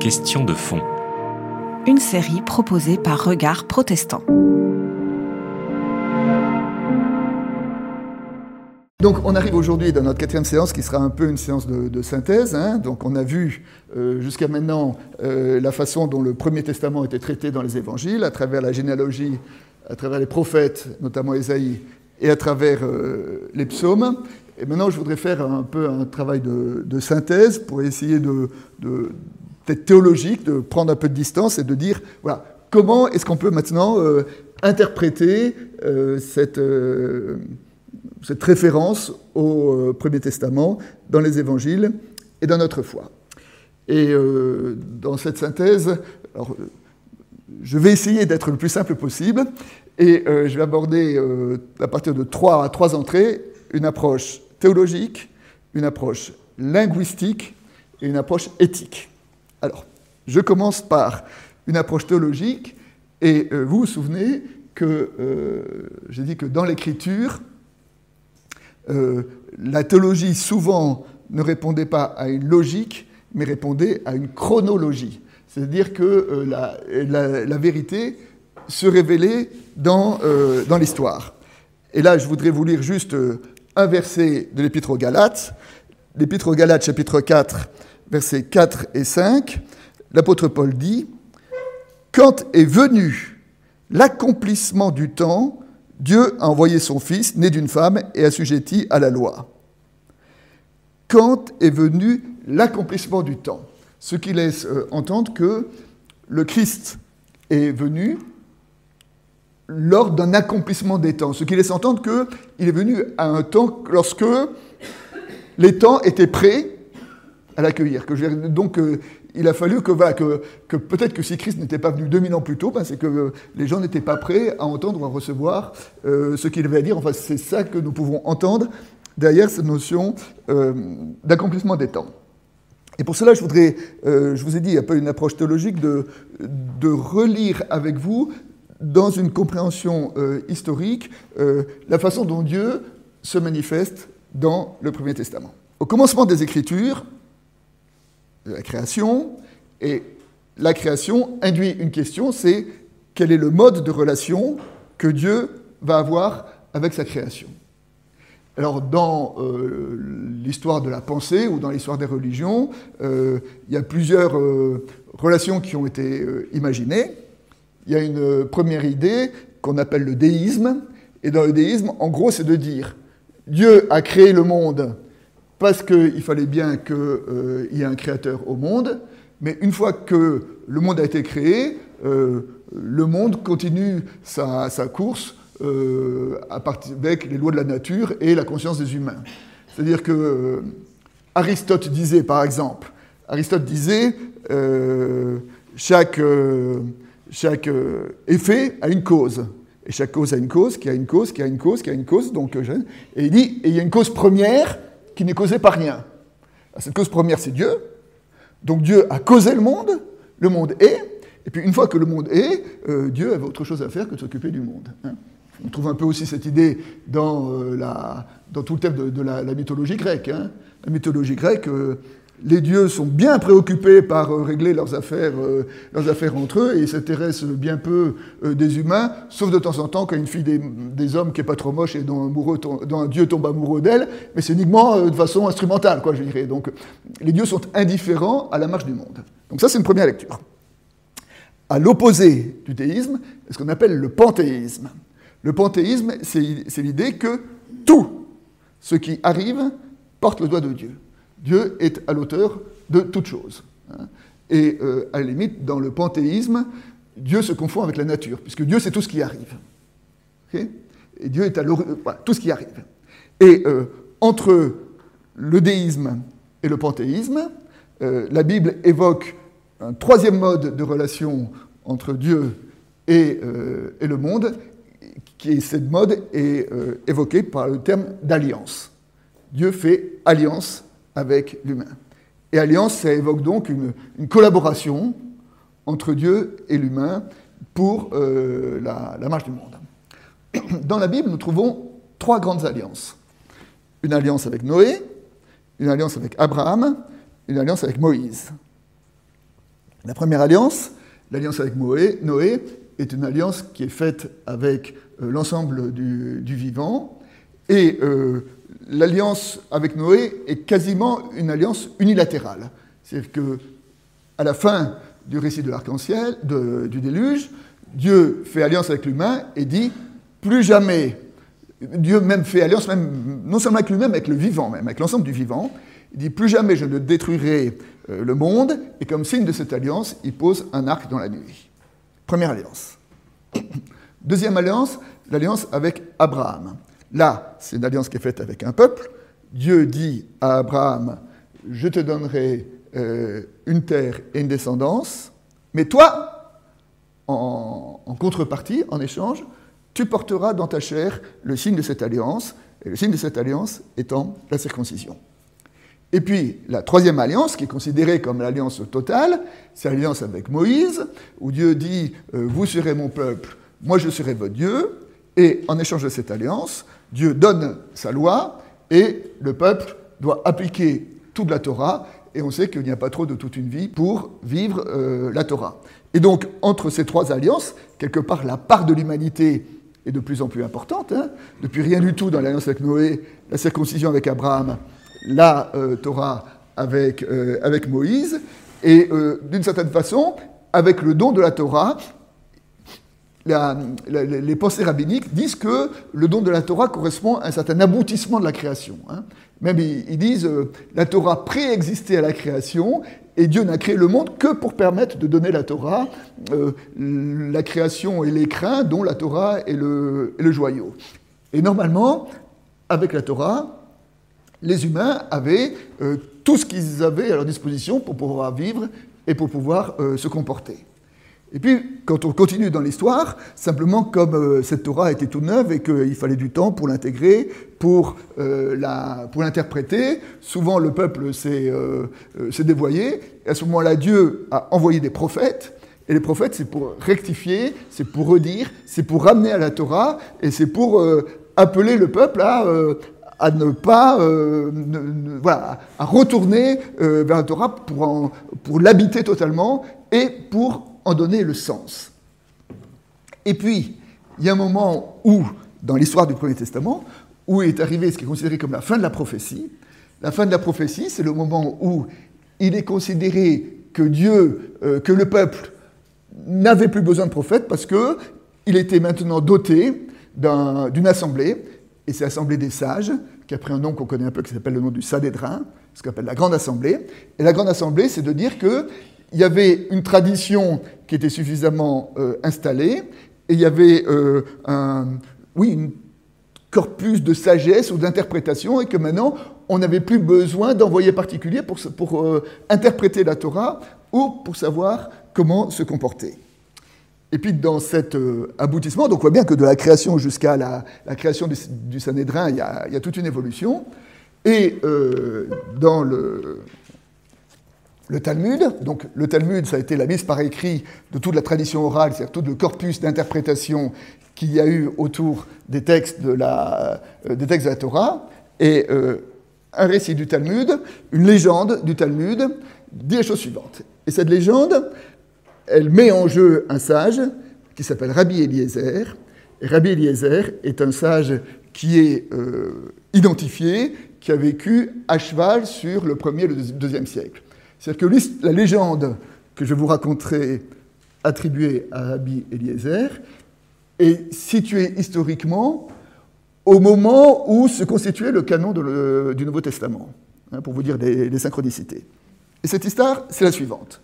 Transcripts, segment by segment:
Question de fond. Une série proposée par Regard Protestant. Donc on arrive aujourd'hui dans notre quatrième séance qui sera un peu une séance de, synthèse. Hein. Donc on a vu euh, jusqu'à maintenant euh, la façon dont le Premier Testament était traité dans les évangiles, à travers la généalogie, à travers les prophètes, notamment Ésaïe, et à travers euh, les psaumes. Et maintenant je voudrais faire un peu un travail de, synthèse pour essayer de, théologique, de prendre un peu de distance et de dire, voilà, comment est-ce qu'on peut maintenant interpréter cette cette référence au euh, Premier Testament dans les évangiles et dans notre foi. Et euh, dans cette synthèse, je vais essayer d'être le plus simple possible et euh, je vais aborder à partir de trois, trois entrées une approche théologique, une approche linguistique et une approche éthique. Alors, je commence par une approche théologique et vous vous souvenez que j'ai dit que dans l'écriture, euh, la théologie souvent ne répondait pas à une logique, mais répondait à une chronologie. C'est-à-dire que euh, la, vérité se révélait dans, euh, dans l'histoire. Et là, je voudrais vous lire juste un verset de l'Épître aux Galates. L'Épître aux Galates, chapitre 4, versets 4 et 5. L'apôtre Paul dit Quand est venu l'accomplissement du temps, Dieu a envoyé son Fils, né d'une femme et assujetti à la loi. Quand est venu l'accomplissement du temps? Ce qui laisse euh, entendre que le Christ est venu lors d'un accomplissement des temps. Ce qui laisse entendre qu'il est venu à un temps lorsque les temps étaient prêts à l'accueillir. Donc euh, il a fallu que, que, peut-être que si Christ n'était pas venu 2000 ans plus tôt, ben, c'est que les gens n'étaient pas prêts à entendre ou à recevoir euh, ce qu'il avait à dire. Enfin, c'est ça que nous pouvons entendre derrière cette notion euh, d'accomplissement des temps. Et pour cela, je voudrais, euh, je vous ai dit, un peu une approche théologique de relire avec vous, dans une compréhension historique, la façon dont Dieu se manifeste dans le Premier Testament. Au commencement des Écritures, la création, et la création induit une question, c'est quel est le mode de relation que Dieu va avoir avec sa création. Alors dans euh, l'histoire de la pensée ou dans l'histoire des religions, euh, il y a plusieurs euh, relations qui ont été imaginées. Il y a une première idée qu'on appelle le déisme, et dans le déisme, en gros, c'est de dire Dieu a créé le monde parce qu'il fallait bien qu'il euh, y ait un créateur au monde, mais une fois que le monde a été créé, euh, le monde continue sa, course euh, avec les lois de la nature et la conscience des humains. C'est-à-dire que Aristote disait, par exemple, Aristote disait, chaque, chaque effet a une cause. Et chaque cause a une cause, qui a une cause, qui a une cause, qui a une cause. Donc, et il dit, et il y a une cause première qui n'est causé par rien. Cette cause première, c'est Dieu. Donc Dieu a causé le monde, le monde est, et puis une fois que le monde est, euh, Dieu avait autre chose à faire que de s'occuper du monde. Hein. On trouve un peu aussi cette idée dans, euh, la, dans tout le thème de, la, mythologie grecque. Hein. La mythologie grecque, euh, les dieux sont bien préoccupés par euh, régler leurs affaires, euh, leurs affaires entre eux et s'intéressent bien peu euh, des humains, sauf de temps en temps quand une fille des, hommes qui est pas trop moche et dont un, dieu tombe amoureux d'elle, mais c'est uniquement de façon instrumentale, quoi, je dirais. Donc les dieux sont indifférents à la marche du monde. Donc ça, c'est une première lecture. À l'opposé du théisme, ce qu'on appelle le panthéisme. Le panthéisme, c'est l'idée que tout ce qui arrive porte le doigt de Dieu. Dieu est à l'auteur de toutes choses. Hein. Et euh, à la limite, dans le panthéisme, Dieu se confond avec la nature, puisque Dieu, c'est tout ce qui arrive. et Dieu est à l'origine, tout ce qui arrive. Et euh, entre le déisme et le panthéisme, euh, la Bible évoque un troisième mode de relation entre Dieu et, le monde, qui est cette mode est évoqué par le terme d'alliance. Dieu fait alliance avec l'humain. Et alliance, ça évoque donc une, collaboration entre Dieu et l'humain pour euh, la, marche du monde. Dans la Bible, nous trouvons trois grandes alliances. Une alliance avec Noé, une alliance avec Abraham, une alliance avec Moïse. La première alliance, l'alliance avec Noé, est une alliance qui est faite avec euh, l'ensemble du, vivant. Et euh, l'alliance avec Noé est quasiment une alliance unilatérale. C'est-à-dire que à la fin du récit de l'arc-en-ciel, du déluge, Dieu fait alliance avec l'humain et dit plus jamais. Dieu même fait alliance, même, non seulement avec lui-même, avec le vivant, même avec l'ensemble du vivant. Il dit plus jamais je ne détruirai euh, le monde, et comme signe de cette alliance, il pose un arc dans la nuit. Première alliance. Deuxième alliance, l'alliance avec Abraham. Là, c'est une alliance qui est faite avec un peuple. Dieu dit à Abraham, je te donnerai euh, une terre et une descendance, mais toi, en, contrepartie, en échange, tu porteras dans ta chair le signe de cette alliance, et le signe de cette alliance étant la circoncision. Et puis, la troisième alliance, qui est considérée comme l'alliance totale, c'est l'alliance avec Moïse, où Dieu dit euh, Vous serez mon peuple, moi je serai votre Dieu. Et en échange de cette alliance, Dieu donne sa loi et le peuple doit appliquer toute la Torah. Et on sait qu'il n'y a pas trop de toute une vie pour vivre euh, la Torah. Et donc, entre ces trois alliances, quelque part, la part de l'humanité est de plus en plus importante. Hein. Depuis rien du tout dans l'alliance avec Noé, la circoncision avec Abraham, la euh, Torah avec, euh, avec, Moïse, et d'une certaine façon, avec le don de la Torah, les pensées rabbiniques disent que le don de la Torah correspond à un certain aboutissement de la création. Hein. Même ils, disent la Torah préexistait à la création et Dieu n'a créé le monde que pour permettre de donner la Torah. la création et l'écrin dont la Torah est le, est le joyau. Et normalement, avec la Torah, les humains avaient euh, tout ce qu'ils avaient à leur disposition pour pouvoir vivre et pour pouvoir euh, se comporter. Et puis, quand on continue dans l'histoire, simplement comme euh, cette Torah était toute neuve et qu'il fallait du temps pour l'intégrer, pour l'interpréter, souvent le peuple s'est dévoyé. Et à ce moment-là, Dieu a envoyé des prophètes. Et les prophètes, c'est pour rectifier, c'est pour redire, c'est pour ramener à la Torah, et c'est pour appeler le peuple à, à ne pas, euh, voilà, à retourner euh, vers la Torah pour, pour l'habiter totalement et pour donner le sens. Et puis, il y a un moment où, dans l'histoire du Premier Testament, où est arrivé ce qui est considéré comme la fin de la prophétie. La fin de la prophétie, c'est le moment où il est considéré que Dieu, euh, que le peuple n'avait plus besoin de prophètes parce qu'il était maintenant doté d'une assemblée et c'est l'Assemblée des sages, qui a pris un nom qu'on connaît un peu, qui s'appelle le nom du Sanhédrin, ce qu'on appelle la Grande Assemblée. Et la Grande Assemblée, c'est de dire qu'il y avait une tradition qui était suffisamment euh, installée, et il y avait euh, un, oui, un corpus de sagesse ou d'interprétation, et que maintenant, on n'avait plus besoin d'envoyés particuliers pour, pour euh, interpréter la Torah ou pour savoir comment se comporter. Et puis dans cet aboutissement, donc on voit bien que de la création jusqu'à la, création du, du Sanhédrin, il y, a, toute une évolution. Et dans le, le, Talmud, donc le Talmud, ça a été la mise par écrit de toute la tradition orale, c'est-à-dire tout le corpus d'interprétation qu'il y a eu autour des textes de la, euh, textes de la Torah, et un récit du Talmud, une légende du Talmud, dit la chose suivante. Et cette légende, elle met en jeu un sage qui s'appelle Rabbi Eliezer. Rabbi Eliezer est un sage qui est euh, identifié, qui a vécu à cheval sur le premier et le deuxième siècle. C'est-à-dire que la légende que je vous raconterai attribuée à Rabbi Eliezer est située historiquement au moment où se constituait le canon du Nouveau Testament, hein, pour vous dire des, des synchronicités. Et cette histoire, c'est la suivante.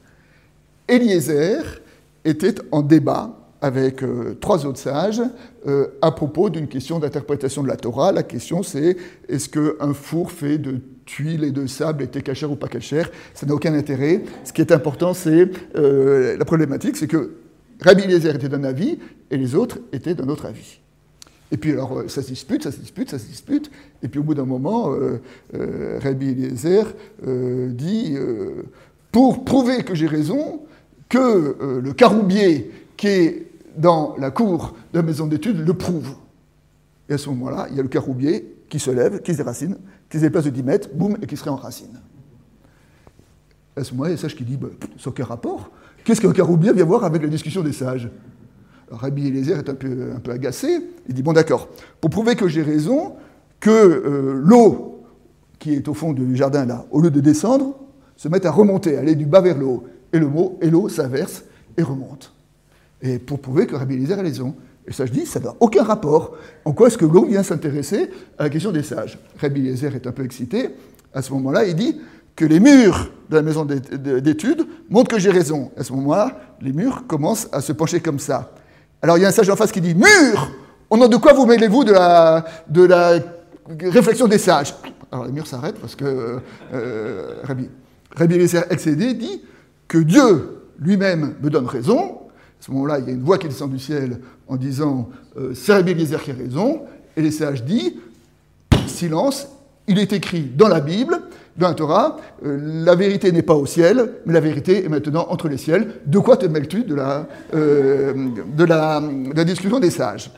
Eliezer était en débat avec euh, trois autres sages euh, à propos d'une question d'interprétation de la Torah. La question c'est est-ce qu'un four fait de tuiles et de sable était cachère ou pas cachère? Ça n'a aucun intérêt. Ce qui est important, c'est euh, la problématique, c'est que Rabbi Eliezer était d'un avis et les autres étaient d'un autre avis. Et puis alors ça se dispute, ça se dispute, ça se dispute, et puis au bout d'un moment, Rabbi Eliezer dit pour prouver que j'ai raison, que le caroubier qui est dans la cour de la maison d'études le prouve. Et à ce moment-là, il y a le caroubier qui se lève, qui se déracine, qui se déplace de 10 mètres, boum, et qui se réenracine. À ce moment-là, il y a sage qui dit, bah, ça aucun rapport? Qu'est-ce qu'un caroubien vient voir avec la discussion des sages? Rabbi Eliezer est un peu, agacé. Il dit, bon d'accord, pour prouver que j'ai raison, que euh, l'eau qui est au fond du jardin là, au lieu de descendre, se met à remonter, aller du bas vers le haut. Et le mot, et l'eau s'inverse et remonte. Et pour prouver que Rabbi Eliezer a raison. Et ça, je dis, ça n'a aucun rapport. En quoi est-ce que l'eau vient s'intéresser à la question des sages? Rabbi Eliezer est un peu excité. À ce moment-là, il dit que les murs de la maison d'études montrent que j'ai raison. À ce moment-là, les murs commencent à se pencher comme ça. Alors il y a un sage en face qui dit Murs Au nom de quoi vous mêlez-vous de la, réflexion des sages? Alors les murs s'arrêtent parce que euh, Rabbi, Rabbi excédé dit que Dieu lui-même me donne raison. À ce moment-là, il y a une voix qui descend du ciel en disant C'est Rabbi Eliezer qui a raison. Et les sages disent Silence, il est écrit dans la Bible dans la Torah, euh, la vérité n'est pas au ciel, mais la vérité est maintenant entre les ciels. De quoi te mêles-tu de la, euh, discussion des sages?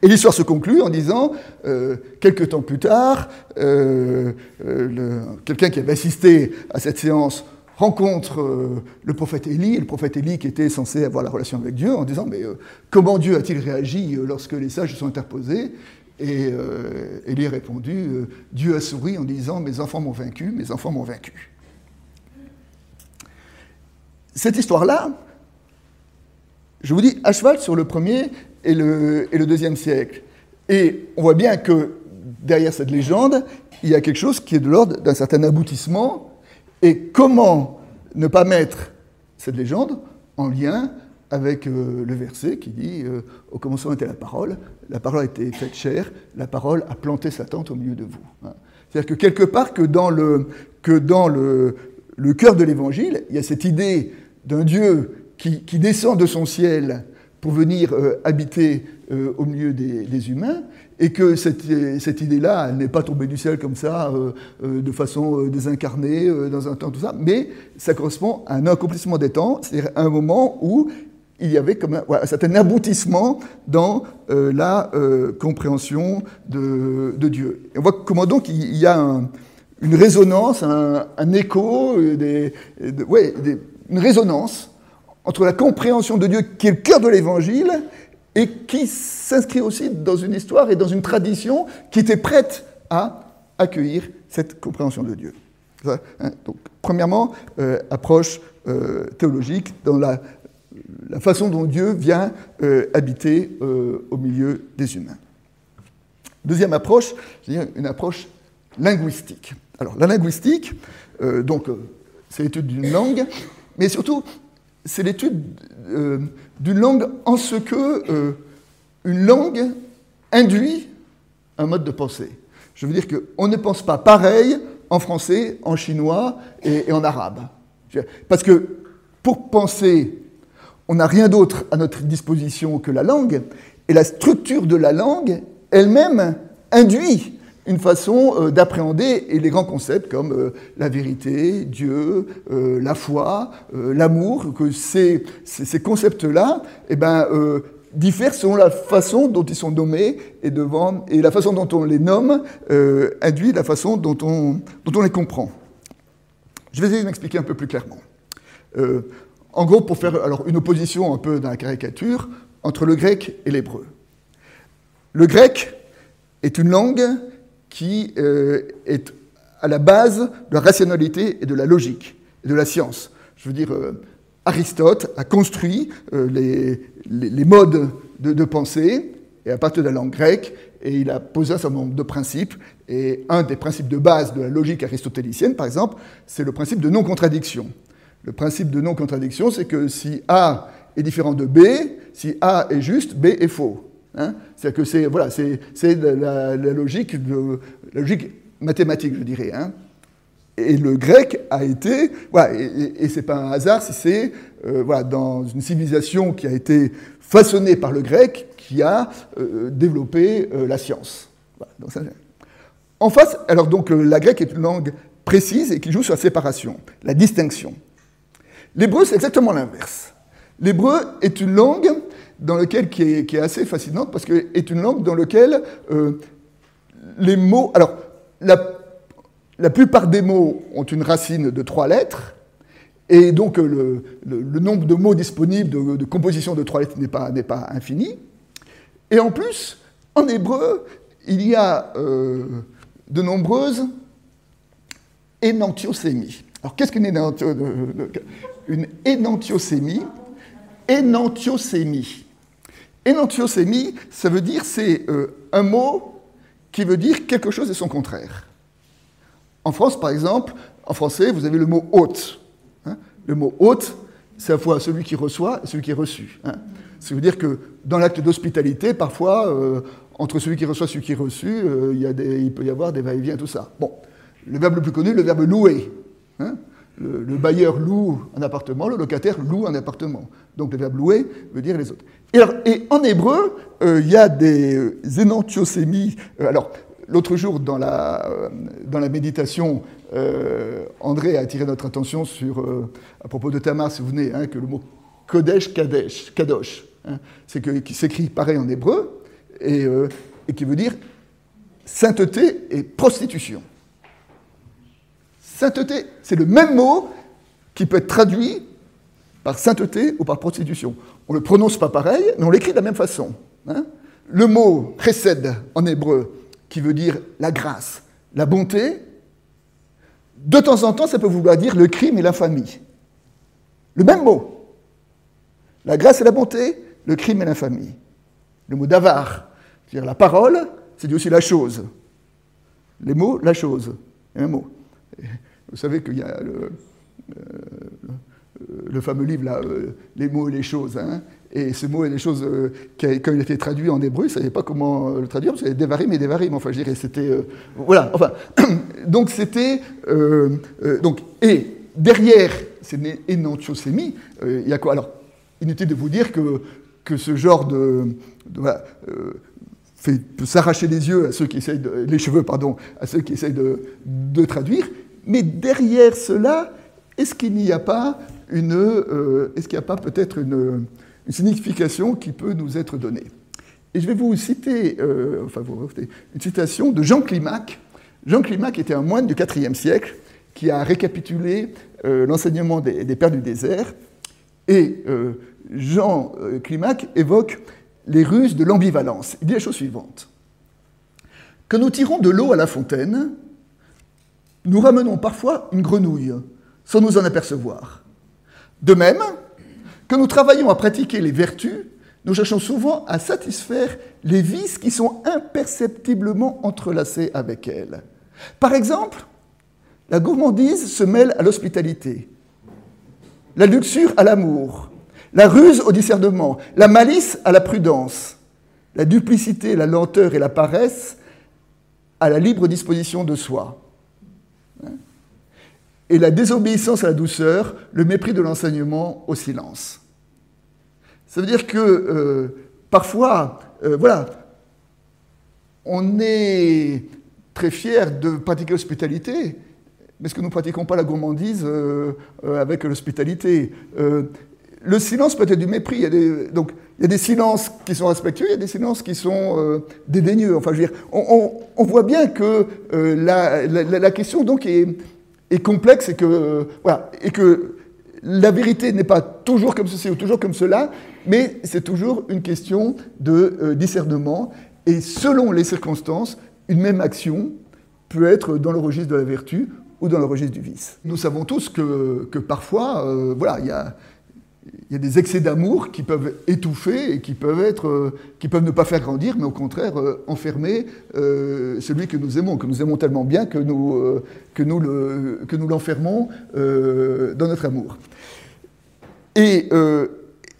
Et l'histoire se conclut en disant, euh, quelques temps plus tard, quelqu'un qui avait assisté à cette séance rencontre le prophète Élie, et le prophète Élie qui était censé avoir la relation avec Dieu, en disant, mais comment Dieu a-t-il réagi lorsque les sages sont interposés? Et euh, Élie a répondu euh, Dieu a souri en disant Mes enfants m'ont vaincu, mes enfants m'ont vaincu. Cette histoire-là, je vous dis, à cheval sur le premier et le, et le deuxième siècle. Et on voit bien que derrière cette légende, il y a quelque chose qui est de l'ordre d'un certain aboutissement. Et comment ne pas mettre cette légende en lien avec euh, le verset qui dit euh, Au commencement était la parole, la parole a été faite chair, la parole a planté sa tente au milieu de vous. Hein. C'est-à-dire que quelque part, que dans le, que cœur de l'évangile, il y a cette idée d'un Dieu qui, descend de son ciel pour venir euh, habiter au milieu des, humains, et que cette, idée-là, n'est pas tombée du ciel comme ça, de façon désincarnée, dans un temps, tout ça, mais ça correspond à un accomplissement des temps, c'est-à-dire un moment où il y avait comme un, certain aboutissement dans euh, la euh, compréhension de, Dieu. On voit comment donc il y a une résonance, un, écho, euh, une résonance entre la compréhension de Dieu qui est le cœur de l'Évangile et qui s'inscrit aussi dans une histoire et dans une tradition qui était prête à accueillir cette compréhension de Dieu. Hein, donc, premièrement, approche théologique dans la façon dont Dieu vient euh, habiter euh, au milieu des humains. Deuxième approche, une approche linguistique. Alors la linguistique, euh, donc c'est l'étude d'une langue, mais surtout c'est l'étude d'une langue en ce que une langue induit un mode de pensée. Je veux dire qu'on ne pense pas pareil en français, en chinois et en arabe. Parce que pour penser on n'a rien d'autre à notre disposition que la langue, et la structure de la langue elle-même induit une façon euh, d'appréhender les grands concepts comme euh, la vérité, Dieu, euh, la foi, l'amour, que ces, concepts-là eh ben, diffèrent selon la façon dont ils sont nommés et, devant, et la façon dont on les nomme induit la façon dont on, dont on les comprend. Je vais essayer de m'expliquer un peu plus clairement. En gros, pour faire alors, une opposition un peu dans la caricature entre le grec et l'hébreu. Le grec est une langue qui euh, est à la base de la rationalité et de la logique et de la science. Je veux dire, euh, Aristote a construit euh, les, modes de, de, pensée et à partir de la langue grecque, et il a posé un certain nombre de principes. Et un des principes de base de la logique aristotélicienne, par exemple, c'est le principe de non-contradiction. Le principe de non-contradiction, c'est que si A est différent de B, si A est juste, B est faux. Hein? C'est-à-dire que c'est voilà, la, logique logique mathématique, je dirais. Hein et le grec a été, voilà, et, et, c'est pas un hasard si c'est euh, voilà, dans une civilisation qui a été façonnée par le grec qui a euh, développé euh, la science. Voilà, donc ça, en face, alors donc la grecque est une langue précise et qui joue sur la séparation, la distinction. L'hébreu, c'est exactement l'inverse. L'hébreu est une langue dans laquelle, qui, est, assez fascinante parce que est une langue dans laquelle euh, les mots. Alors, la, plupart des mots ont une racine de trois lettres, Et donc le, nombre de mots disponibles de, composition de trois lettres n'est pas, pas, infini. Et en plus, en hébreu, il y a de nombreuses énantiosémies. Alors qu'est-ce qu'une une énantiosémie Énantiosémie. Énantiosémie, ça veut dire c'est un mot qui veut dire quelque chose et son contraire. En France, par exemple, en français, vous avez le mot hôte. Hein. le mot hôte, c'est à la fois celui qui reçoit et celui qui est reçu. Hein. Ça veut dire que dans l'acte d'hospitalité, parfois, euh, entre celui qui reçoit et celui qui est reçu, euh, il, peut y avoir des va-et-vient, tout ça. Bon, le verbe le plus connu, le verbe louer. Hein. Le, bailleur loue un appartement, le locataire loue un appartement. Donc le verbe louer veut dire les autres. Et, en hébreu, euh, il y a des énantiosémies. alors, L'autre jour, dans la, euh, dans méditation, euh, André a attiré notre attention sur, euh, à propos de Tamar, souvenez, hein, que le mot Kodesh, Kadesh, Kadosh, hein, c'est qui s'écrit pareil en hébreu, et, et, qui veut dire sainteté et prostitution. Sainteté, c'est le même mot qui peut être traduit par sainteté ou par prostitution. On ne le prononce pas pareil, mais on l'écrit de la même façon. Hein. Le mot précède en hébreu qui veut dire la grâce, la bonté, de temps en temps, ça peut vouloir dire le crime et l'infamie. Le même mot. La grâce et la bonté, le crime et l'infamie. Le mot d'avar, c'est-à-dire la parole, c'est aussi la chose. Les mots, la chose. un mot. Vous savez qu'il y a le, euh, fameux livre, là, euh, Les mots et les choses. Hein, et ce mot et les choses, euh, quand il a été traduit en hébreu, il ne savait pas comment le traduire, parce qu'il y avait Devarim et Devarim. Enfin, je dirais, c'était. Voilà, enfin. donc, c'était. donc, et derrière c'est énantiosémie, il y a quoi? Alors, inutile de vous dire que, que ce genre de. fait, peut s'arracher les yeux à ceux qui essayent de, les cheveux, pardon, à ceux qui essayent de, de traduire. Mais derrière cela, est-ce qu'il n'y a pas une, est-ce qu'il n'y a pas peut-être une, signification qui peut nous être donnée? Et je vais vous citer, euh, enfin vous une citation de Jean Climac. Jean Climac était un moine du IVe siècle qui a récapitulé euh, l'enseignement des, Pères du désert. Et euh, Jean Climac évoque les ruses de l'ambivalence. Il dit la chose suivante. Quand nous tirons de l'eau à la fontaine, nous ramenons parfois une grenouille sans nous en apercevoir. De même, quand nous travaillons à pratiquer les vertus, nous cherchons souvent à satisfaire les vices qui sont imperceptiblement entrelacés avec elles. Par exemple, la gourmandise se mêle à l'hospitalité, la luxure à l'amour, la ruse au discernement, la malice à la prudence, la duplicité, la lenteur et la paresse à la libre disposition de soi et la désobéissance à la douceur, le mépris de l'enseignement au silence. Ça veut dire que euh, parfois, euh, voilà, on est très fier de pratiquer l'hospitalité, mais est-ce que nous ne pratiquons pas la gourmandise euh, avec l'hospitalité Le silence peut être du mépris. Il y a des, donc, il y a des silences qui sont respectueux, il y a des silences qui sont dédaigneux. Enfin, je veux dire, on, voit bien que la, question donc est, est complexe et que, voilà, et que la vérité n'est pas toujours comme ceci ou toujours comme cela, mais c'est toujours une question de euh, discernement. Et selon les circonstances, une même action peut être dans le registre de la vertu ou dans le registre du vice. Nous savons tous que, parfois, euh, voilà, il y a, y a, des excès d'amour qui peuvent étouffer et qui peuvent, être, euh, qui peuvent ne pas faire grandir, mais au contraire enfermer celui que nous aimons, que nous aimons tellement bien que nous, que nous, le, que l'enfermons dans notre amour. Et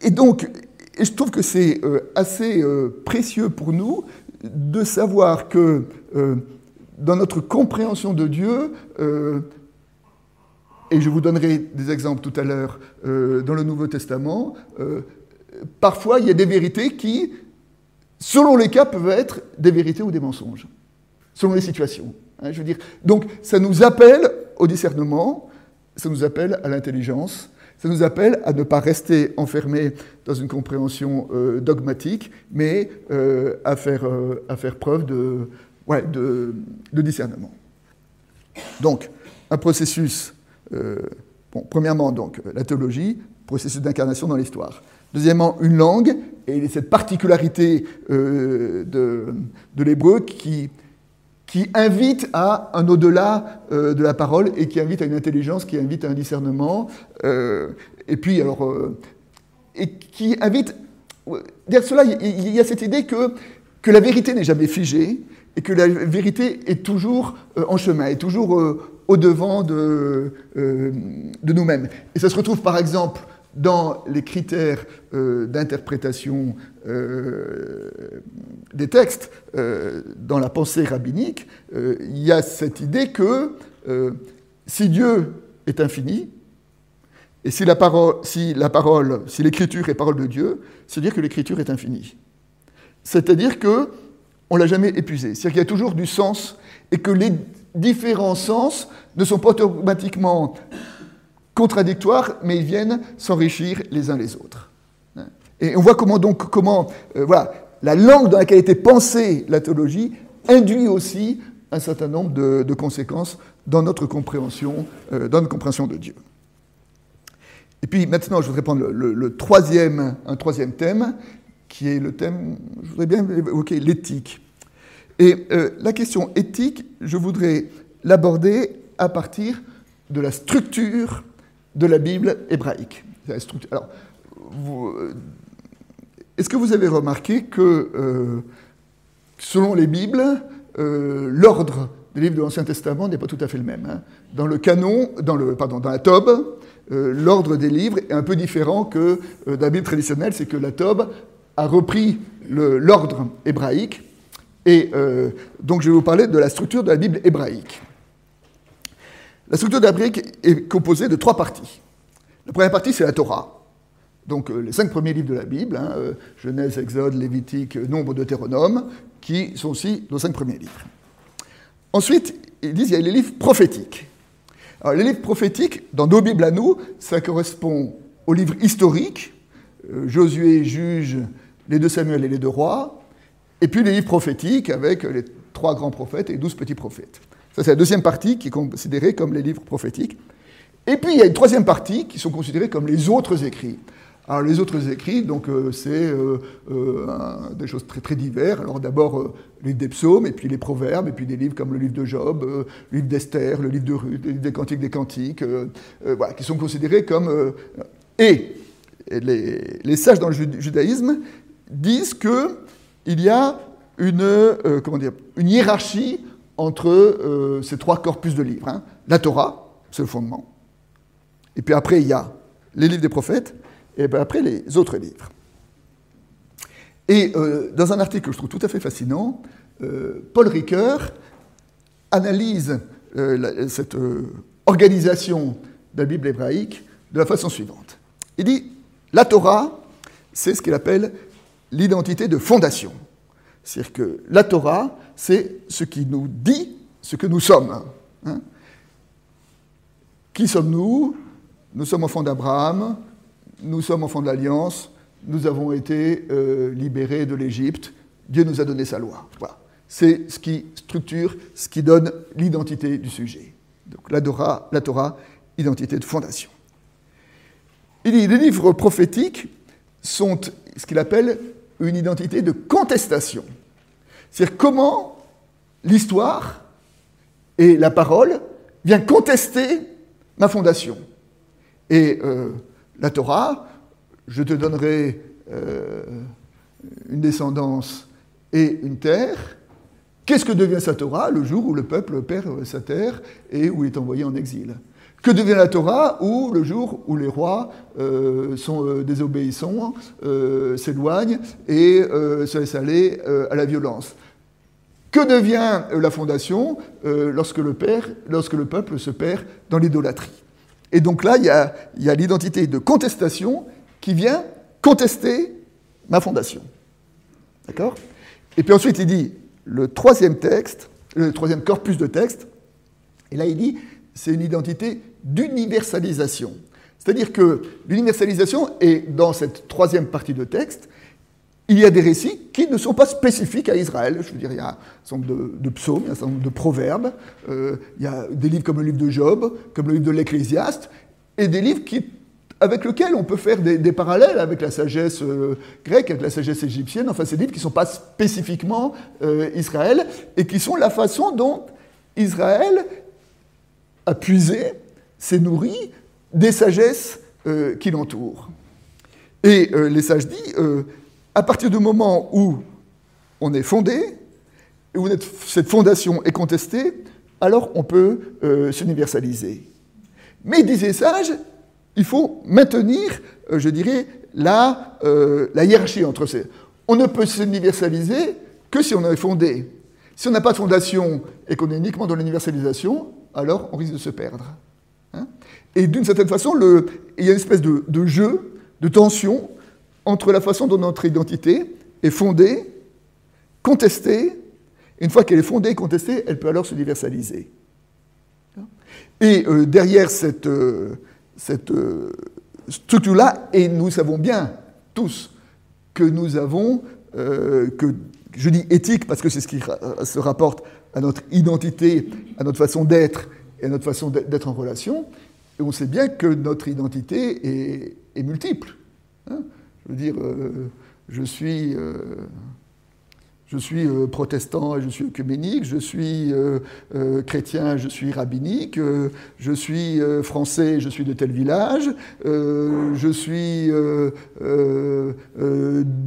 et donc, je trouve que c'est euh, assez euh, précieux pour nous de savoir que euh, dans notre compréhension de Dieu, et je vous donnerai des exemples tout à l'heure dans le Nouveau Testament, parfois il y a des vérités qui, selon les cas, peuvent être des vérités ou des mensonges, selon les situations. Hein, je veux dire. Donc ça nous appelle au discernement, ça nous appelle à l'intelligence, ça nous appelle à ne pas rester enfermés dans une compréhension euh, dogmatique, mais euh, à, faire, euh, à faire preuve de, de, discernement. Donc, un processus Bon, premièrement, donc, la théologie, processus d'incarnation dans l'histoire. Deuxièmement, une langue, et cette particularité euh, de, l'hébreu qui, qui invite à un au-delà euh, de la parole et qui invite à une intelligence, qui invite à un discernement. Euh, et puis, alors, euh, et qui invite. Derrière cela, il y a cette idée que, que la vérité n'est jamais figée et que la vérité est toujours en chemin, est toujours au-devant de, de nous-mêmes. Et ça se retrouve par exemple dans les critères euh, d'interprétation euh, des textes, euh, dans la pensée rabbinique, il y a cette idée que si Dieu est infini, et si si la parole, si l'écriture est parole de Dieu, c'est dire que l'écriture est infinie. C'est-à-dire que on l'a jamais épuisé. C'est-à-dire qu'il y a toujours du sens et que les différents sens ne sont pas automatiquement contradictoires, mais ils viennent s'enrichir les uns les autres. Et on voit comment donc comment euh, voilà, la langue dans laquelle était pensée la théologie induit aussi un certain nombre de, conséquences dans notre compréhension, euh, dans notre compréhension de Dieu. Et puis maintenant, je voudrais prendre le, troisième, un troisième thème, qui est le thème, je voudrais bien évoquer l'éthique. Et euh, la question éthique, je voudrais l'aborder à partir de la structure de la Bible hébraïque. Alors, euh, est-ce que vous avez remarqué que, euh, selon les Bibles, euh, l'ordre des livres de l'Ancien Testament n'est pas tout à fait le même hein Dans le canon, dans, le, pardon, dans la Tobe, l'ordre des livres est un peu différent que dans la Bible traditionnelle, c'est que la Tobe a repris l'ordre hébraïque. Et donc je vais vous parler de la structure de la Bible hébraïque. La structure de est composée de trois parties. La première partie, c'est la Torah. Donc euh, les cinq premiers livres de la Bible, hein, euh, Genèse, Exode, Lévitique, Nombre, Deutéronome, qui sont aussi nos cinq premiers livres. Ensuite, ils disent qu'il y a les livres prophétiques. Alors les livres prophétiques, dans nos Bibles à nous, ça correspond aux livres historiques, euh, Josué, Juge, les deux Samuel et les deux rois, et puis les livres prophétiques avec les trois grands prophètes et les douze petits prophètes. Ça, c'est la deuxième partie qui est considérée comme les livres prophétiques. Et puis, il y a une troisième partie qui sont considérés comme les autres écrits. Alors, les autres écrits, donc, euh, c'est euh, euh, des choses très, très diverses. Alors, d'abord, les des psaumes, et puis les proverbes, et puis des livres comme le livre de Job, le livre d'Esther, le livre de Ruth, le livre des Cantiques des Cantiques, voilà, qui sont considérés comme. et les, sages dans le judaïsme disent qu'il y a une, une hiérarchie entre euh, ces trois corpus de livres. Hein. La Torah, c'est le fondement. Et puis après, il y a les livres des prophètes, et puis après, les autres livres. Et euh, dans un article que je trouve tout à fait fascinant, euh, Paul Ricoeur analyse cette organisation de la Bible hébraïque de la façon suivante. Il dit, la Torah, c'est ce qu'il appelle l'identité de fondation. C'est-à-dire que la Torah, c'est ce qui nous dit ce que nous sommes. Hein. qui sommes-nous? Nous sommes enfants d'Abraham, nous sommes enfants de l'Alliance, nous avons été euh, libérés de l'Égypte, Dieu nous a donné sa loi. Voilà. C'est ce qui structure, ce qui donne l'identité du sujet. Donc la Torah, la Torah, identité de fondation. Il dit, les livres prophétiques sont ce qu'il appelle une identité de contestation. C'est-à-dire comment l'histoire et la parole viennent contester ma fondation. Et euh, la Torah, je te donnerai euh, une descendance et une terre. Qu'est-ce que devient sa Torah le jour où le peuple perd sa terre et où il est envoyé en exil? Que devient la Torah où le jour où les rois euh, sont euh, désobéissants, euh, s'éloignent et se laissent aller à la violence. Que devient la fondation lorsque le, père, lorsque, le peuple se perd dans l'idolâtrie? Et donc là, il y a, l'identité de contestation qui vient contester ma fondation. D'accord? Et puis ensuite, il dit le troisième texte, le troisième corpus de texte, et là il dit c'est une identité d'universalisation. C'est-à-dire que l'universalisation est dans cette troisième partie de texte, il y a des récits qui ne sont pas spécifiques à Israël. Je veux dire, il y a un certain nombre de, psaumes, il y a un certain nombre de proverbes, euh, il y a des livres comme le livre de Job, comme le livre de l'Ecclésiaste, et des livres qui, avec lesquels on peut faire des, parallèles avec la sagesse euh, grecque, avec la sagesse égyptienne, enfin ces livres qui ne sont pas spécifiquement euh, Israël, et qui sont la façon dont Israël a puisé, s'est nourri des sagesses euh, qui l'entourent. Et les sages disent, à partir du moment où on est fondé, et où cette fondation est contestée, alors on peut s'universaliser. Mais, disent les sages, il faut maintenir, euh, je dirais, la, euh, la, hiérarchie entre ces. On ne peut s'universaliser que si on est fondé. Si on n'a pas de fondation et qu'on est uniquement dans l'universalisation, alors on risque de se perdre. Hein. et d'une certaine façon, il y a une espèce de, jeu, de tension entre la façon dont notre identité est fondée, contestée, et une fois qu'elle est fondée et contestée, elle peut alors s'universaliser. Et euh, derrière cette, euh, euh, structure-là, et nous savons bien tous que nous avons, que je dis éthique parce que c'est ce qui se rapporte à notre identité, à notre façon d'être et à notre façon d'être en relation, et on sait bien que notre identité est, multiple. Hein. je veux dire, je suis je suis euh, protestant et je suis œcuménique, je suis euh, euh, chrétien, je suis rabbinique, je suis français, je suis de tel village, je suis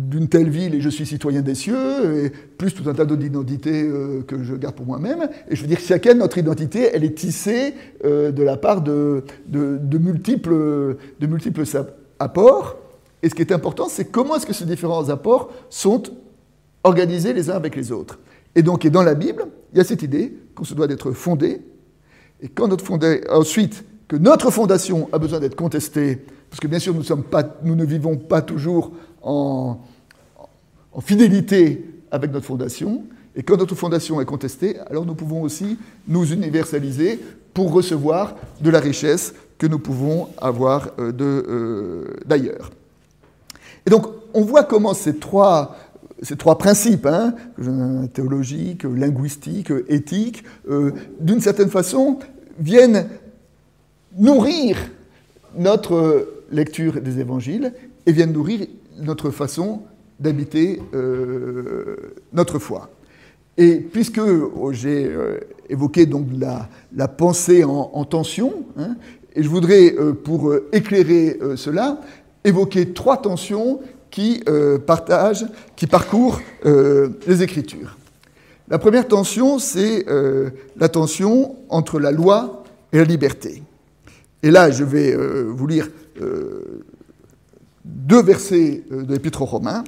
d'une telle ville et je suis citoyen des cieux, et plus tout un tas d'autres identités que je garde pour moi-même. Et je veux dire, chacun, notre identité, elle est tissée de la part de, multiples, de multiples apports. Et ce qui est important, c'est comment est-ce que ces différents apports sont organisés les uns avec les autres. Et donc, et dans la Bible, il y a cette idée qu'on se doit d'être fondé, et quand notre fondé, ensuite, que notre fondation a besoin d'être contestée, parce que bien sûr, nous, sommes pas, nous ne vivons pas toujours en, fidélité avec notre fondation, et quand notre fondation est contestée, alors nous pouvons aussi nous universaliser pour recevoir de la richesse que nous pouvons avoir euh, euh, d'ailleurs. Et donc, on voit comment ces trois ces trois principes, hein, théologique, linguistique, éthique, euh, d'une certaine façon, viennent nourrir notre lecture des évangiles et viennent nourrir notre façon d'habiter euh, notre foi. Et puisque oh, j'ai euh, évoqué donc la, pensée en, tension, hein, et je voudrais, pour éclairer cela, évoquer trois tensions qui euh, partagent, qui parcourent euh, les Écritures. La première tension, c'est euh, la tension entre la loi et la liberté. Et là, je vais vous lire deux versets de l'Épître aux Romains.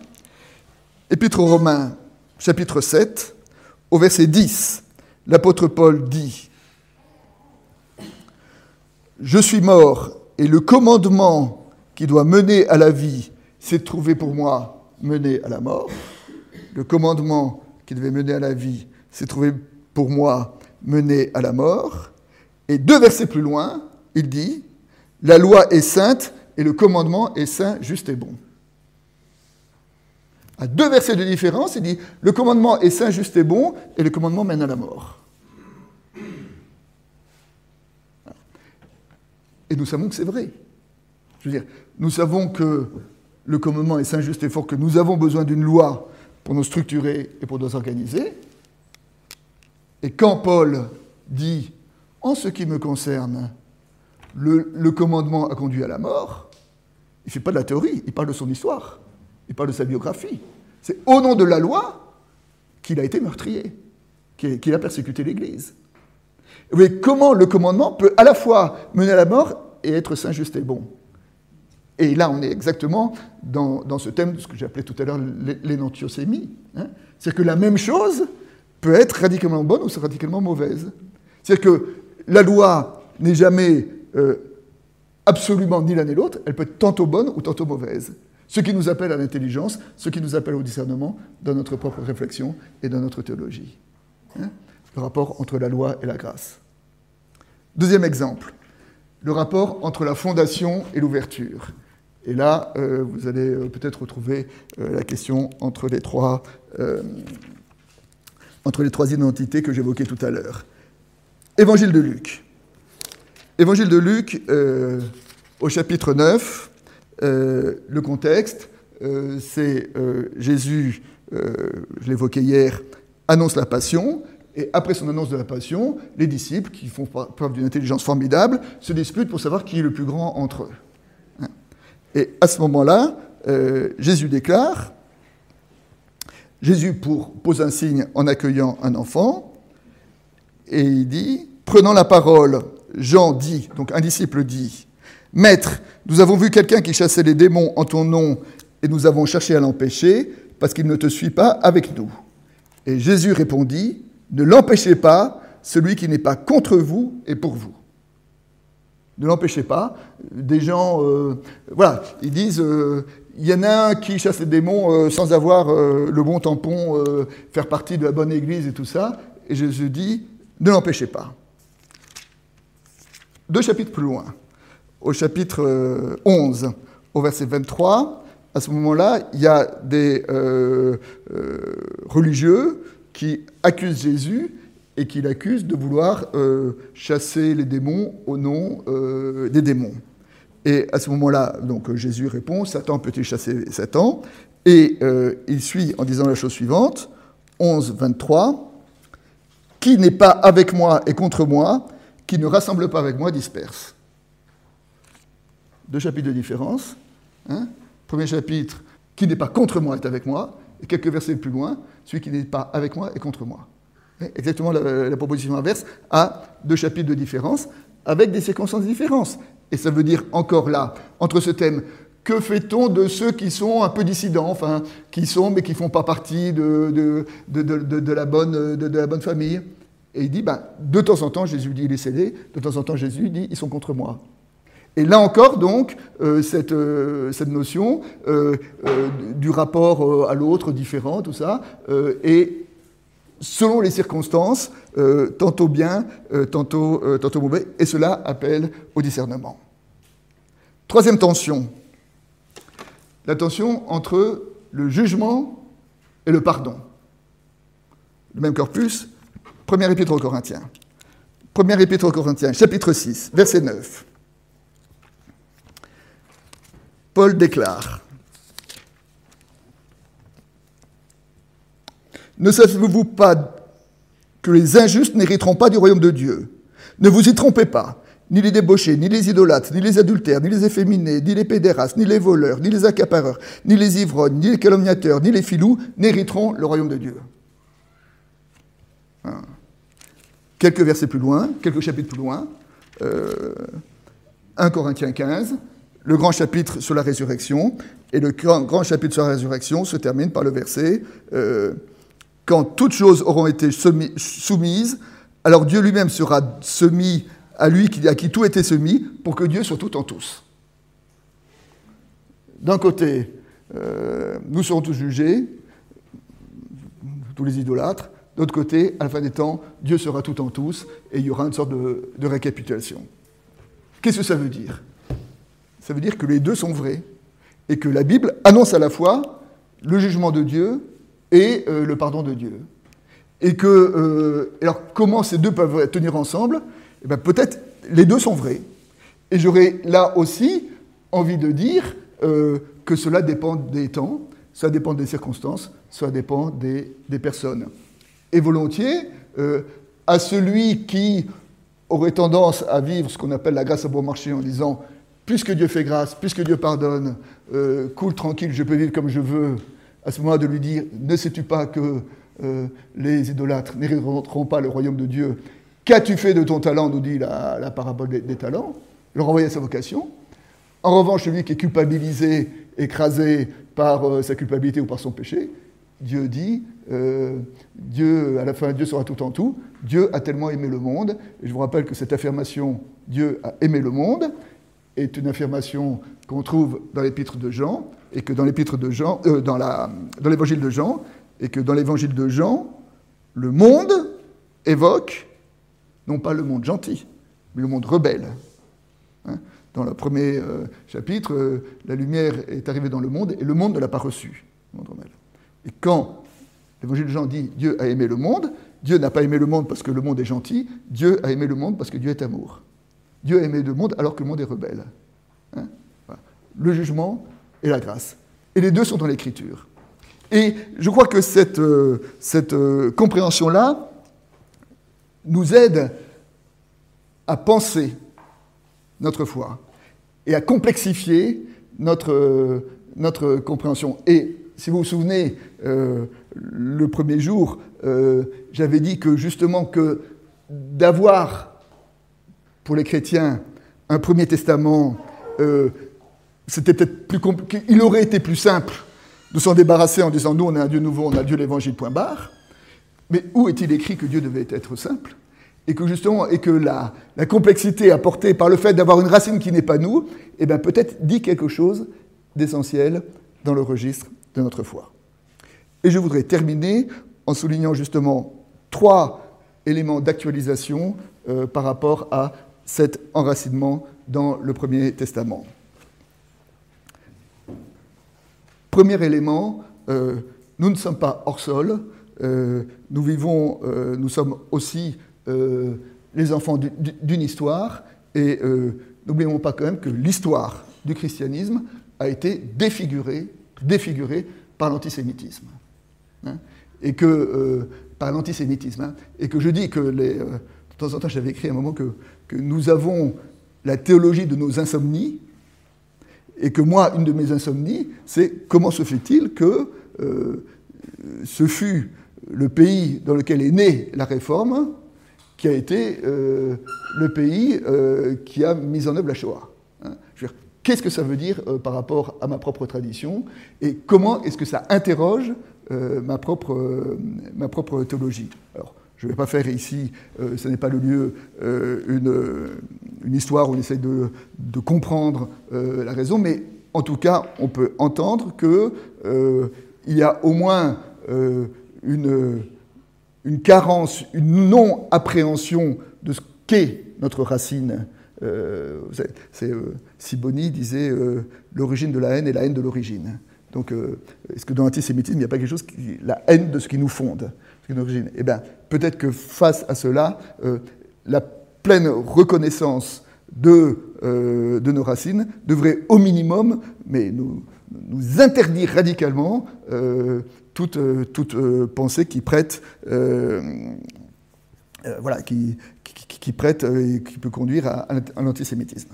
Épître aux Romains, chapitre 7, au verset 10, l'apôtre Paul dit Je suis mort, et le commandement qui doit mener à la vie c'est de trouver pour moi mener à la mort. Le commandement qui devait mener à la vie, c'est trouver pour moi mener à la mort. Et deux versets plus loin, il dit, la loi est sainte et le commandement est saint, juste et bon. À deux versets de différence, il dit, le commandement est saint, juste et bon, et le commandement mène à la mort. Et nous savons que c'est vrai. Je veux dire, nous savons que le commandement est saint, juste et fort, que nous avons besoin d'une loi pour nous structurer et pour nous organiser. Et quand Paul dit, en ce qui me concerne, le, commandement a conduit à la mort, il ne fait pas de la théorie, il parle de son histoire, il parle de sa biographie. C'est au nom de la loi qu'il a été meurtrier, qu'il a persécuté l'Église. Vous voyez comment le commandement peut à la fois mener à la mort et être saint, juste et bon. Et là, on est exactement dans, ce thème de ce que j'appelais tout à l'heure l'énantiosémie. Hein. C'est-à-dire que la même chose peut être radicalement bonne ou radicalement mauvaise. C'est-à-dire que la loi n'est jamais euh, absolument ni l'un ni l'autre, elle peut être tantôt bonne ou tantôt mauvaise. Ce qui nous appelle à l'intelligence, ce qui nous appelle au discernement dans notre propre réflexion et dans notre théologie. Hein. le rapport entre la loi et la grâce. Deuxième exemple, le rapport entre la fondation et l'ouverture. Et là, euh, vous allez euh, peut-être retrouver euh, la question entre les trois, entre les trois identités que j'évoquais tout à l'heure. Évangile de Luc. Évangile de Luc, Au chapitre 9, le contexte, c'est Jésus, je l'évoquais hier, annonce la passion, et après son annonce de la passion, les disciples, qui font preuve d'une intelligence formidable, se disputent pour savoir qui est le plus grand entre eux. Et à ce moment-là, euh, Jésus déclare, Jésus pose un signe en accueillant un enfant, et il dit, prenant la parole, Jean dit, donc un disciple dit, Maître, nous avons vu quelqu'un qui chassait les démons en ton nom, et nous avons cherché à l'empêcher, parce qu'il ne te suit pas avec nous. Et Jésus répondit, ne l'empêchez pas, celui qui n'est pas contre vous est pour vous. Ne l'empêchez pas. Des gens, euh, voilà, ils disent, euh, il y en a un qui chasse les démons euh, sans avoir le bon tampon, faire partie de la bonne église et tout ça. Et Jésus dit, ne l'empêchez pas. Deux chapitres plus loin, au chapitre 11, au verset 23, à ce moment-là, il y a des religieux qui accuse Jésus et qui l'accuse de vouloir euh, chasser les démons au nom euh, des démons. Et à ce moment-là, donc Jésus répond Satan peut-il chasser Satan? Et euh, il suit en disant la chose suivante 11, 23 Qui n'est pas avec moi et contre moi, qui ne rassemble pas avec moi disperse. Deux chapitres de différence. Hein Premier chapitre Qui n'est pas contre moi est avec moi. Et quelques versets plus loin celui qui n'est pas avec moi est contre moi. Exactement la, proposition inverse a deux chapitres de différence avec des circonstances différentes. Et ça veut dire encore là, entre ce thème, que fait-on de ceux qui sont un peu dissidents, enfin, qui sont mais qui ne font pas partie de, de, la bonne, de, la bonne famille? Et il dit, ben, de temps en temps, Jésus dit, laissez-les, de temps en temps, Jésus dit, ils sont contre moi. Et là encore, donc, euh, cette, euh, cette, notion euh, du rapport à l'autre différent, tout ça, est selon les circonstances, tantôt bien, tantôt, tantôt mauvais, et cela appelle au discernement. Troisième tension, la tension entre le jugement et le pardon. Le même corpus, premier épître aux Corinthiens. Premier épître aux Corinthiens, chapitre 6, verset 9. Paul déclare Ne savez-vous pas que les injustes n'hériteront pas du royaume de Dieu? Ne vous y trompez pas. Ni les débauchés, ni les idolâtres, ni les adultères, ni les efféminés, ni les pédérastes, ni les voleurs, ni les accapareurs, ni les ivrognes, ni les calomniateurs, ni les filous n'hériteront le royaume de Dieu. Hein. Quelques versets plus loin, quelques chapitres plus loin, 1 euh, Corinthiens 15, le grand chapitre sur la résurrection. Et le grand, chapitre sur la résurrection se termine par le verset euh, Quand toutes choses auront été soumises, alors Dieu lui-même sera soumis à lui à qui tout était soumis, pour que Dieu soit tout en tous. D'un côté, euh, nous serons tous jugés, tous les idolâtres. D'autre côté, à la fin des temps, Dieu sera tout en tous et il y aura une sorte de récapitulation. Qu'est-ce que ça veut dire? Ça veut dire que les deux sont vrais et que la Bible annonce à la fois le jugement de Dieu et euh, le pardon de Dieu. Et que, euh, alors comment ces deux peuvent tenir ensemble? Eh ben, Peut-être les deux sont vrais. Et j'aurais là aussi envie de dire euh, que cela dépend des temps, ça dépend des circonstances, ça dépend des, des personnes. Et volontiers, à celui qui aurait tendance à vivre ce qu'on appelle la grâce à bon marché en disant puisque Dieu fait grâce, puisque Dieu pardonne, cool, tranquille, je peux vivre comme je veux, à ce moment de lui dire, ne sais-tu pas que euh, les idolâtres n'hériteront pas le royaume de Dieu? Qu'as-tu fait de ton talent? nous dit la, parabole des, talents. Il leur à sa vocation. En revanche, celui qui est culpabilisé, écrasé par euh, sa culpabilité ou par son péché, Dieu dit, Dieu, à la fin, Dieu sera tout en tout. Dieu a tellement aimé le monde. Et je vous rappelle que cette affirmation, Dieu a aimé le monde, est une affirmation qu'on trouve dans l'épître de Jean, et que dans l'épître de Jean, euh, dans, l'évangile de Jean, et que dans l'évangile de Jean, le monde évoque non pas le monde gentil, mais le monde rebelle. Hein, dans le premier euh, chapitre, euh, la lumière est arrivée dans le monde et le monde ne l'a pas reçue. Et quand l'évangile de Jean dit Dieu a aimé le monde, Dieu n'a pas aimé le monde parce que le monde est gentil, Dieu a aimé le monde parce que Dieu est amour. Dieu a aimé le monde alors que le monde est rebelle. Hein, le jugement et la grâce. Et les deux sont dans l'écriture. Et je crois que cette, euh, euh, compréhension-là nous aide à penser notre foi et à complexifier notre, euh, notre compréhension. Et si vous vous souvenez, le premier jour, j'avais dit que justement que d'avoir pour les chrétiens un premier testament, c'était peut-être plus compliqué, il aurait été plus simple de s'en débarrasser en disant nous on a un Dieu nouveau, on a Dieu l'évangile, point barre. Mais où est-il écrit que Dieu devait être simple et que justement et que la, complexité apportée par le fait d'avoir une racine qui n'est pas nous, eh bien peut-être dit quelque chose d'essentiel dans le registre de notre foi. Et je voudrais terminer en soulignant justement trois éléments d'actualisation euh, par rapport à cet enracinement dans le Premier Testament. Premier élément, euh, nous ne sommes pas hors sol, euh, nous vivons, euh, nous sommes aussi les enfants d'une histoire, et n'oublions pas quand même que l'histoire du christianisme a été défigurée, par l'antisémitisme. Hein, et que, par l'antisémitisme. Hein, et que je dis que, de temps en temps, j'avais écrit à un moment que nous avons la théologie de nos insomnies, et que moi, une de mes insomnies, c'est comment se fait-il que euh, ce fut le pays dans lequel est née la réforme qui a été euh, le pays euh, qui a mis en œuvre la Shoah. Hein. Qu'est-ce que ça veut dire par rapport à ma propre tradition et comment est-ce que ça interroge ma, propre, ma propre théologie? Je ne vais pas faire ici, ce n'est pas le lieu, une, une histoire où on essaie de, comprendre euh, la raison, mais en tout cas, on peut entendre qu'il euh, y a au moins euh, une, une, carence, une non-appréhension de ce qu'est notre racine. c'est, Siboni disait l'origine de la haine et la haine de l'origine. Donc, est-ce que dans l'antisémitisme, il n'y a pas quelque chose qui. la haine de ce qui nous fonde? Eh bien, peut-être que face à cela, la pleine reconnaissance de, euh, de, nos racines devrait au minimum, mais nous, interdire radicalement euh, toute, euh, pensée qui prête, voilà, qui, prête et qui peut conduire à l'antisémitisme.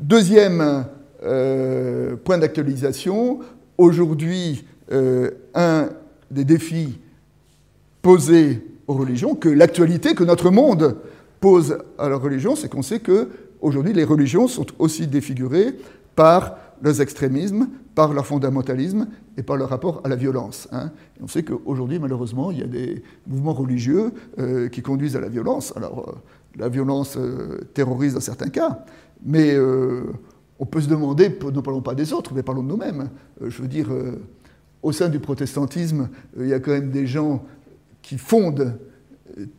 Deuxième point d'actualisation, aujourd'hui, un des défis posés aux religions, que l'actualité, que notre monde pose à la religion, c'est qu'on sait que aujourd'hui les religions sont aussi défigurées par leurs extrémismes, par leur fondamentalisme et par leur rapport à la violence. Hein. on sait qu'aujourd'hui, malheureusement, il y a des mouvements religieux euh, qui conduisent à la violence. Alors, euh, la violence euh, terrorise dans certains cas, mais on peut se demander, ne parlons pas des autres, mais parlons de nous-mêmes. je veux dire, au sein du protestantisme, il y a quand même des gens qui fondent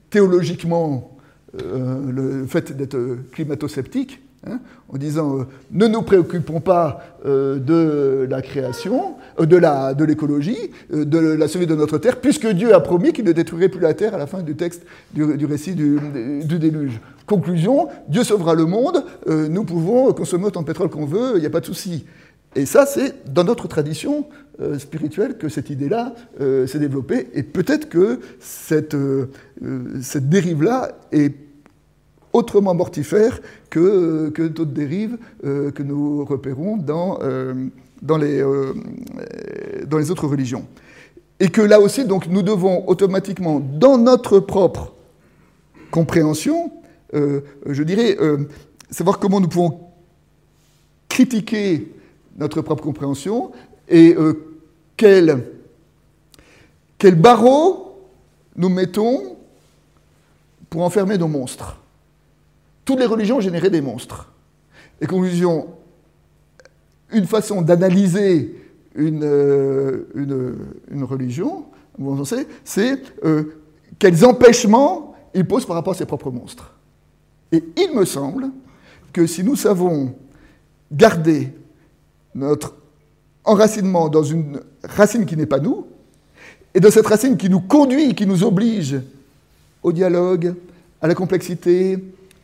théologiquement euh, le fait d'être climato-sceptique, hein, en disant euh, ne nous préoccupons pas euh, de la création, de l'écologie, de, la survie de notre terre, puisque Dieu a promis qu'il ne détruirait plus la terre à la fin du texte du, récit du, déluge. Conclusion, Dieu sauvera le monde, nous pouvons consommer autant de pétrole qu'on veut, il n'y a pas de souci. Et ça, c'est dans notre tradition spirituelle que cette idée-là s'est développée. Et peut-être que cette, cette dérive-là est autrement mortifère que, que d'autres dérives euh, que nous repérons dans, euh, dans, les, euh, dans les autres religions. Et que là aussi, donc, nous devons automatiquement, dans notre propre compréhension, je dirais, savoir comment nous pouvons critiquer notre propre compréhension et quel, quel barreau nous mettons pour enfermer nos monstres? Toutes les religions généraient des monstres. Et conclusion, une façon d'analyser une, euh, une, religion, c'est euh, quels empêchements il pose par rapport à ses propres monstres. Et il me semble que si nous savons garder notre enracinement dans une racine qui n'est pas nous, et dans cette racine qui nous conduit, qui nous oblige au dialogue, à la complexité,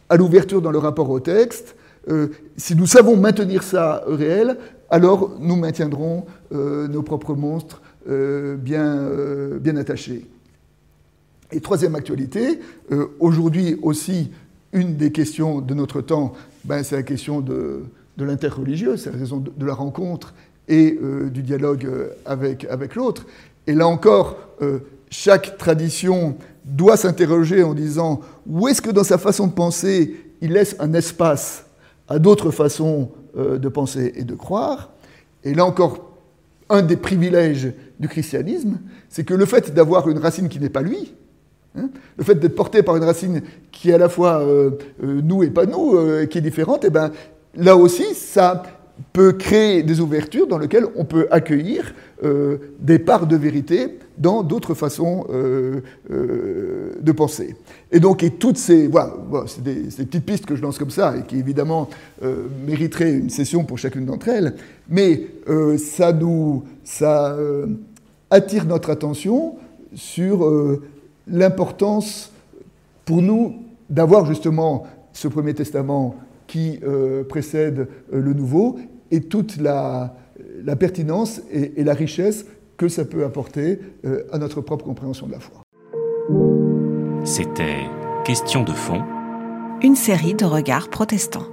à l'ouverture dans le rapport au texte, si nous savons maintenir ça réel, alors nous maintiendrons nos propres monstres bien, bien attachés. Et troisième actualité, aujourd'hui aussi, une des questions de notre temps, ben, c'est la question de, de l'interreligieux, c'est la raison de, la rencontre et euh, du dialogue euh, avec, avec l'autre. Et là encore, euh, chaque tradition doit s'interroger en disant où est-ce que dans sa façon de penser, il laisse un espace à d'autres façons de penser et de croire? Et là encore, un des privilèges du christianisme, c'est que le fait d'avoir une racine qui n'est pas lui, hein, le fait d'être porté par une racine qui est à la fois nous et pas nous, qui est différente, eh ben, là aussi, ça peut créer des ouvertures dans lesquelles on peut accueillir euh, des parts de vérité dans d'autres façons euh, euh, de penser. Et donc, toutes ces, voilà, c'est des, petites pistes que je lance comme ça et qui évidemment mériteraient une session pour chacune d'entre elles, mais ça nous, ça attire notre attention sur l'importance pour nous d'avoir justement ce premier testament qui euh, précède euh, le nouveau et toute la, pertinence et, la richesse que ça peut apporter euh, à notre propre compréhension de la foi. C'était Question de fond. Une série de regards protestants.